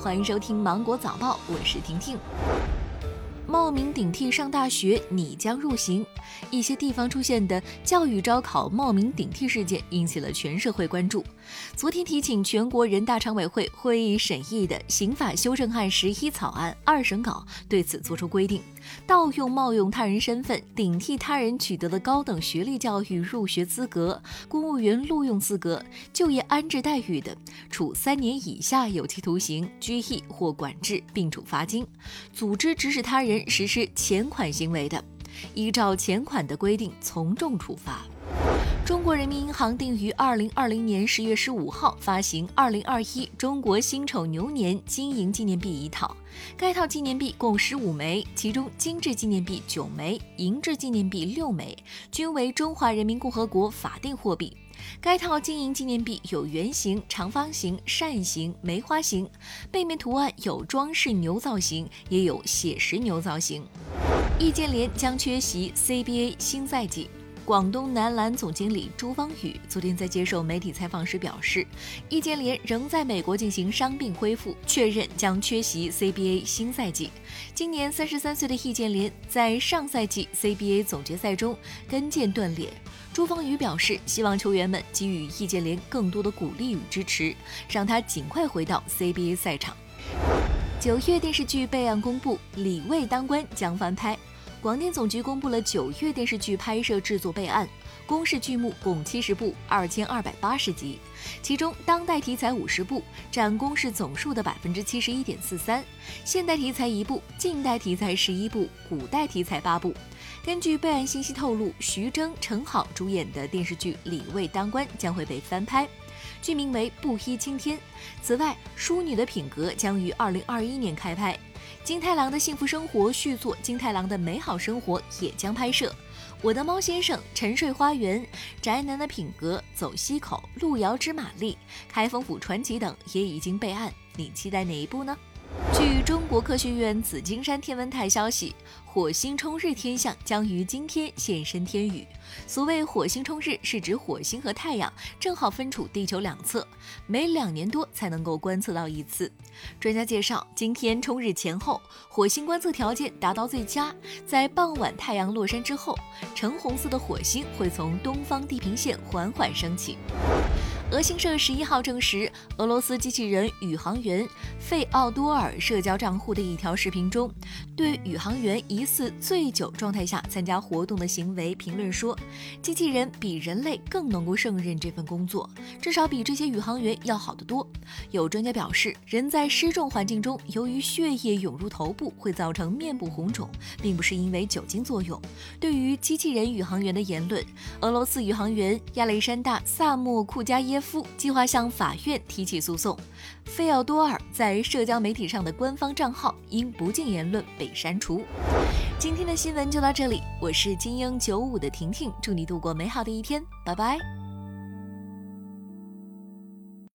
欢迎收听《芒果早报》，我是婷婷。冒名顶替上大学，你将入刑。一些地方出现的教育招考冒名顶替事件引起了全社会关注。昨天提请全国人大常委会会议审议的刑法修正案十一草案二审稿对此作出规定：盗用、冒用他人身份顶替他人取得的高等学历教育入学资格、公务员录用资格、就业安置待遇的，处三年以下有期徒刑、拘役或管制，并处罚金；组织指使他人。实施前款行为的，依照前款的规定从重处罚。中国人民银行定于二零二零年十月十五号发行二零二一中国辛丑牛年金银纪念币一套，该套纪念币共十五枚，其中金质纪念币九枚，银质纪念币六枚，均为中华人民共和国法定货币。该套金银纪念币有圆形、长方形、扇形、梅花形，背面图案有装饰牛造型，也有写实牛造型。易建联将缺席 CBA 新赛季。广东男篮总经理朱芳雨昨天在接受媒体采访时表示，易建联仍在美国进行伤病恢复，确认将缺席 CBA 新赛季。今年三十三岁的易建联在上赛季 CBA 总决赛中跟腱断裂。朱芳雨表示，希望球员们给予易建联更多的鼓励与支持，让他尽快回到 CBA 赛场。九月电视剧备案公布，李卫当官将翻拍。广电总局公布了九月电视剧拍摄制作备案，公示剧目共七十部，二千二百八十集，其中当代题材五十部，占公示总数的百分之七十一点四三；现代题材一部，近代题材十一部，古代题材八部。根据备案信息透露，徐峥、陈好主演的电视剧《李卫当官》将会被翻拍，剧名为《布衣青天》。此外，《淑女的品格》将于二零二一年开拍。金太郎的幸福生活续作《金太郎的美好生活》也将拍摄，《我的猫先生》《沉睡花园》《宅男的品格》《走西口》《路遥知马力》《开封府传奇》等也已经备案，你期待哪一部呢？据中国科学院紫金山天文台消息，火星冲日天象将于今天现身天宇。所谓火星冲日，是指火星和太阳正好分处地球两侧，每两年多才能够观测到一次。专家介绍，今天冲日前后，火星观测条件达到最佳，在傍晚太阳落山之后，橙红色的火星会从东方地平线缓缓升起。俄新社十一号证实，俄罗斯机器人宇航员费奥多尔社交账户的一条视频中，对宇航员疑似醉酒状态下参加活动的行为评论说：“机器人比人类更能够胜任这份工作，至少比这些宇航员要好得多。”有专家表示，人在失重环境中，由于血液涌入头部会造成面部红肿，并不是因为酒精作用。对于机器人宇航员的言论，俄罗斯宇航员亚历山大·萨莫库加耶。夫计划向法院提起诉讼。费奥多尔在社交媒体上的官方账号因不敬言论被删除。今天的新闻就到这里，我是精英九五的婷婷，祝你度过美好的一天，拜拜。